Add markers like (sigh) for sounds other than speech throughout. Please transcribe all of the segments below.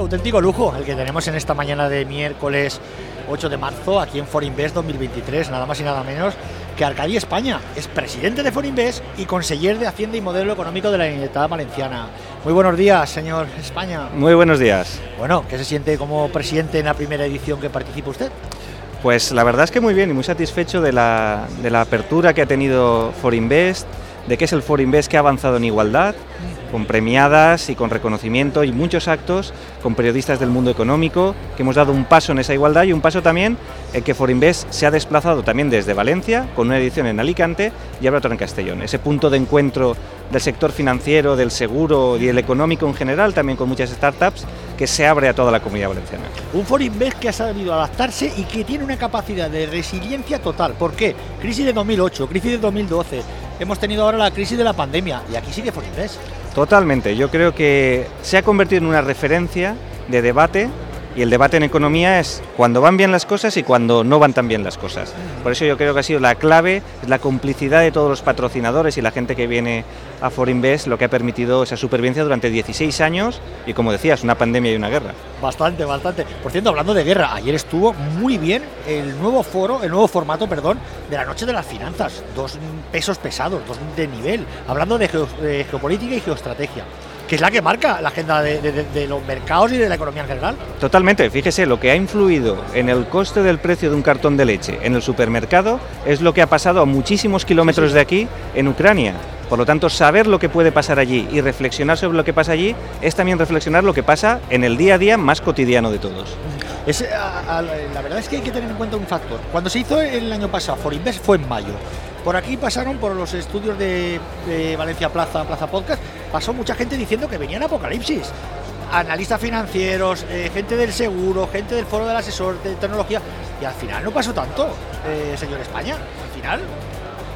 auténtico lujo el que tenemos en esta mañana de miércoles 8 de marzo aquí en Forinvest 2023, nada más y nada menos que Arcadi España. Es presidente de Forinvest y conseller de Hacienda y Modelo Económico de la Unidad Valenciana. Muy buenos días, señor España. Muy buenos días. Bueno, ¿qué se siente como presidente en la primera edición que participa usted? Pues la verdad es que muy bien y muy satisfecho de la, de la apertura que ha tenido Forinvest, de que es el Forinvest que ha avanzado en igualdad, con premiadas y con reconocimiento y muchos actos con periodistas del mundo económico, que hemos dado un paso en esa igualdad y un paso también en que Forinvest se ha desplazado también desde Valencia, con una edición en Alicante y ahora otra en Castellón. Ese punto de encuentro del sector financiero, del seguro y el económico en general, también con muchas startups, que se abre a toda la comunidad valenciana. Un Forinvest que ha sabido adaptarse y que tiene una capacidad de resiliencia total. ¿Por qué? Crisis de 2008, crisis de 2012, hemos tenido ahora la crisis de la pandemia y aquí sigue Forinvest. Totalmente, yo creo que se ha convertido en una referencia de debate y el debate en economía es cuando van bien las cosas y cuando no van tan bien las cosas. Por eso yo creo que ha sido la clave, la complicidad de todos los patrocinadores y la gente que viene a Forinvest lo que ha permitido esa supervivencia durante 16 años y como decías, una pandemia y una guerra. Bastante, bastante. Por cierto, hablando de guerra, ayer estuvo muy bien el nuevo foro, el nuevo formato, perdón, de la noche de las finanzas. Dos pesos pesados, dos de nivel, hablando de geopolítica y geoestrategia que es la que marca la agenda de, de, de, los mercados y de la economía en general. Totalmente, fíjese, lo que ha influido en el coste del precio de un cartón de leche en el supermercado es lo que ha pasado a muchísimos kilómetros sí, sí. de aquí en Ucrania. Por lo tanto, saber lo que puede pasar allí y reflexionar sobre lo que pasa allí es también reflexionar lo que pasa en el día a día más cotidiano de todos. Es, a, a, la verdad es que hay que tener en cuenta un factor. Cuando se hizo el año pasado Forinvest fue en mayo. Por aquí pasaron, por los estudios de, de, Valencia Plaza, Plaza Podcast, pasó mucha gente diciendo que venían apocalipsis. Analistas financieros, eh, gente del seguro, gente del foro del asesor de tecnología. Y al final no pasó tanto, eh, señor España. Al final.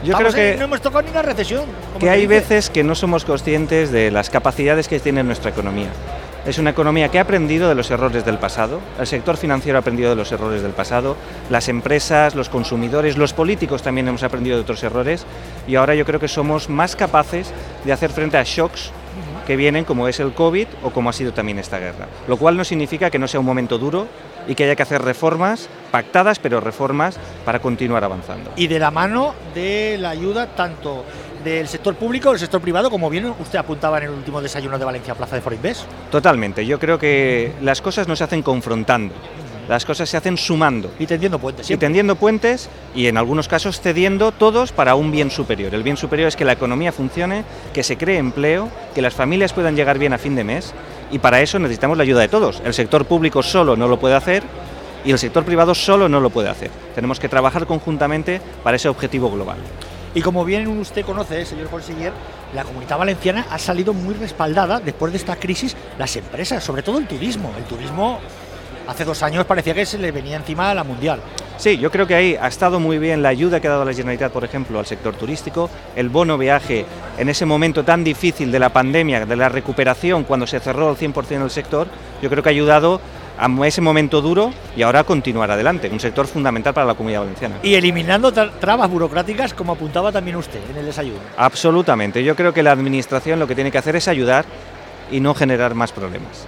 Yo creo que no hemos tocado ni una recesión. Que hay veces que no somos conscientes de las capacidades que tiene nuestra economía. Es una economía que ha aprendido de los errores del pasado, el sector financiero ha aprendido de los errores del pasado, las empresas, los consumidores, los políticos también hemos aprendido de otros errores y ahora yo creo que somos más capaces de hacer frente a shocks que vienen como es el COVID o como ha sido también esta guerra. Lo cual no significa que no sea un momento duro y que haya que hacer reformas pactadas, pero reformas para continuar avanzando. Y de la mano de la ayuda tanto del sector público, del sector privado, como bien usted apuntaba en el último desayuno de Valencia Plaza de Forinvest. Totalmente, yo creo que las cosas no se hacen confrontando. Las cosas se hacen sumando. Y tendiendo puentes. Siempre. Y tendiendo puentes y en algunos casos cediendo todos para un bien superior. El bien superior es que la economía funcione, que se cree empleo, que las familias puedan llegar bien a fin de mes y para eso necesitamos la ayuda de todos. El sector público solo no lo puede hacer y el sector privado solo no lo puede hacer. Tenemos que trabajar conjuntamente para ese objetivo global. Y como bien usted conoce, señor conseller, la comunidad valenciana ha salido muy respaldada después de esta crisis las empresas, sobre todo el turismo. El turismo hace dos años parecía que se le venía encima a la mundial. Sí, yo creo que ahí ha estado muy bien la ayuda que ha dado la Generalitat, por ejemplo, al sector turístico, el bono viaje en ese momento tan difícil de la pandemia, de la recuperación, cuando se cerró al 100% el sector, yo creo que ha ayudado a ese momento duro y ahora continuar adelante, un sector fundamental para la comunidad valenciana. Y eliminando tra trabas burocráticas, como apuntaba también usted en el desayuno. Absolutamente, yo creo que la administración lo que tiene que hacer es ayudar y no generar más problemas.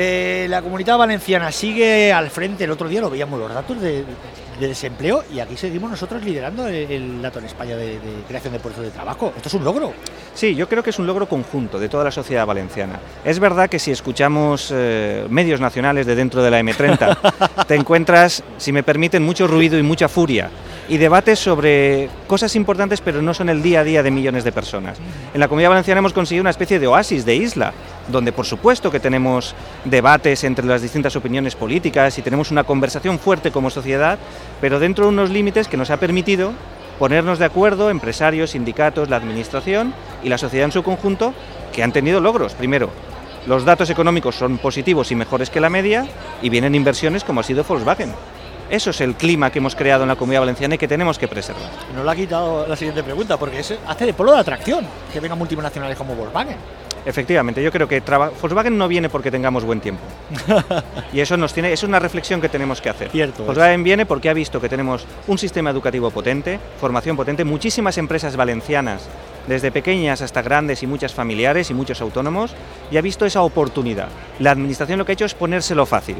Eh, la comunidad valenciana sigue al frente, el otro día lo veíamos los datos de, de desempleo y aquí seguimos nosotros liderando el, el dato en España de, de, creación de puestos de trabajo. Esto es un logro. Sí, yo creo que es un logro conjunto de toda la sociedad valenciana. Es verdad que si escuchamos eh, medios nacionales de dentro de la M30, (laughs) te encuentras, si me permiten, mucho ruido y mucha furia y debates sobre cosas importantes pero no son el día a día de millones de personas. En la Comunidad Valenciana hemos conseguido una especie de oasis, de isla, donde por supuesto que tenemos debates entre las distintas opiniones políticas y tenemos una conversación fuerte como sociedad, pero dentro de unos límites que nos ha permitido ponernos de acuerdo empresarios, sindicatos, la administración y la sociedad en su conjunto que han tenido logros. Primero, los datos económicos son positivos y mejores que la media y vienen inversiones como ha sido Volkswagen. Eso es el clima que hemos creado en la comunidad valenciana y que tenemos que preservar. Nos lo ha quitado la siguiente pregunta, porque es, hace de polo de atracción que vengan multinacionales como Volkswagen. Efectivamente, yo creo que Volkswagen no viene porque tengamos buen tiempo. (laughs) y eso nos tiene, es una reflexión que tenemos que hacer. Cierto, Volkswagen es. viene porque ha visto que tenemos un sistema educativo potente, formación potente, muchísimas empresas valencianas desde pequeñas hasta grandes y muchas familiares y muchos autónomos, y ha visto esa oportunidad. La Administración lo que ha hecho es ponérselo fácil,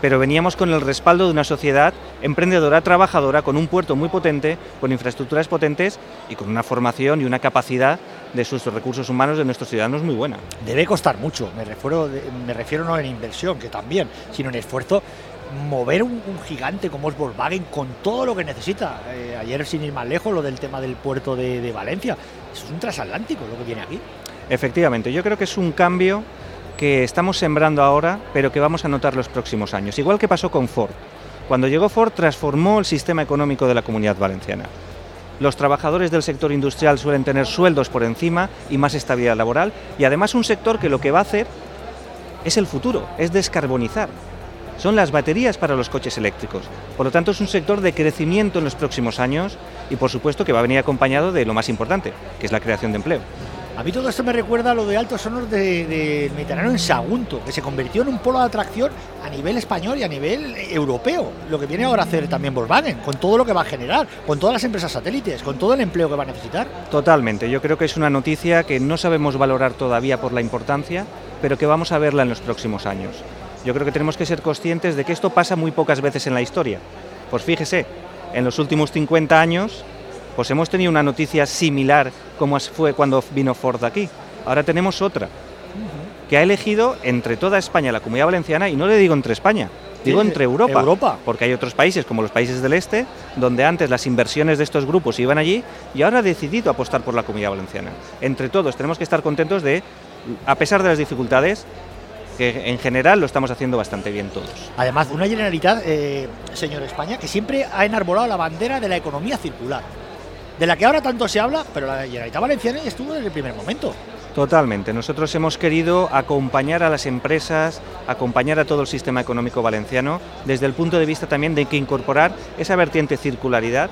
pero veníamos con el respaldo de una sociedad emprendedora, trabajadora, con un puerto muy potente, con infraestructuras potentes y con una formación y una capacidad de sus recursos humanos de nuestros ciudadanos muy buena. Debe costar mucho, me refiero, me refiero no en inversión, que también, sino en esfuerzo mover un, gigante como es Volkswagen con todo lo que necesita. Eh, ayer, sin ir más lejos, lo del tema del puerto de, de Valencia. Eso es un transatlántico lo que viene aquí. Efectivamente, yo creo que es un cambio que estamos sembrando ahora, pero que vamos a notar los próximos años. Igual que pasó con Ford. Cuando llegó Ford transformó el sistema económico de la comunidad valenciana. Los trabajadores del sector industrial suelen tener sueldos por encima y más estabilidad laboral y además un sector que lo que va a hacer es el futuro, es descarbonizar. Son las baterías para los coches eléctricos. Por lo tanto, es un sector de crecimiento en los próximos años y por supuesto que va a venir acompañado de lo más importante, que es la creación de empleo. A mí todo esto me recuerda a lo de Altos Sonos del de Mediterráneo en Sagunto, que se convirtió en un polo de atracción a nivel español y a nivel europeo. Lo que viene ahora a hacer también Volkswagen, con todo lo que va a generar, con todas las empresas satélites, con todo el empleo que va a necesitar. Totalmente, yo creo que es una noticia que no sabemos valorar todavía por la importancia, pero que vamos a verla en los próximos años. Yo creo que tenemos que ser conscientes de que esto pasa muy pocas veces en la historia. Pues fíjese, en los últimos 50 años pues hemos tenido una noticia similar como fue cuando vino Ford aquí. Ahora tenemos otra, que ha elegido entre toda España la comunidad valenciana, y no le digo entre España, digo entre Europa, Europa. Porque hay otros países, como los países del este, donde antes las inversiones de estos grupos iban allí y ahora ha decidido apostar por la comunidad valenciana. Entre todos tenemos que estar contentos de, a pesar de las dificultades, que en general lo estamos haciendo bastante bien todos. Además, una generalidad, eh, señor España, que siempre ha enarbolado la bandera de la economía circular de la que ahora tanto se habla, pero la Generalitat Valenciana estuvo desde el primer momento. Totalmente. Nosotros hemos querido acompañar a las empresas, acompañar a todo el sistema económico valenciano, desde el punto de vista también de que incorporar esa vertiente circularidad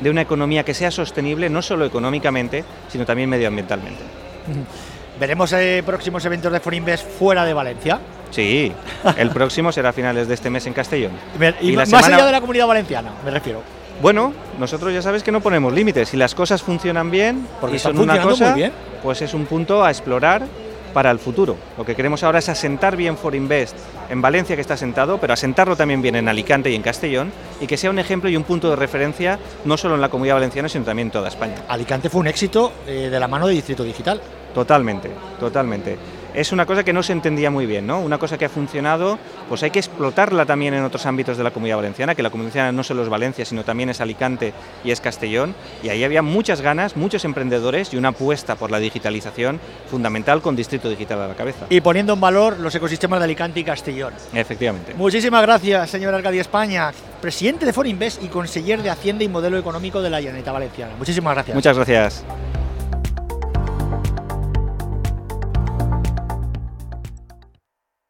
de una economía que sea sostenible no solo económicamente, sino también medioambientalmente. ¿Veremos eh, próximos eventos de Forinvest fuera de Valencia? Sí, el próximo será a finales de este mes en Castellón. (laughs) Y, más allá de la comunidad valenciana, me refiero. Bueno, nosotros ya sabes que no ponemos límites. Si las cosas funcionan bien Porque son una cosa, bien. pues es un punto a explorar para el futuro. Lo que queremos ahora es asentar bien For Invest en Valencia, que está asentado, pero asentarlo también bien en Alicante y en Castellón, y que sea un ejemplo y un punto de referencia no solo en la comunidad valenciana, sino también en toda España. Alicante fue un éxito eh, de la mano de Distrito Digital. Totalmente, totalmente es una cosa que no se entendía muy bien, ¿no? Una cosa que ha funcionado, pues hay que explotarla también en otros ámbitos de la comunidad valenciana, que la comunidad valenciana no solo es Valencia, sino también es Alicante y es Castellón, y ahí había muchas ganas, muchos emprendedores y una apuesta por la digitalización fundamental con Distrito Digital a la cabeza. Y poniendo en valor los ecosistemas de Alicante y Castellón. Efectivamente. Muchísimas gracias, señor Arcadia España, presidente de Forinvest y conseller de Hacienda y Modelo Económico de la Generalitat Valenciana. Muchísimas gracias. Muchas gracias.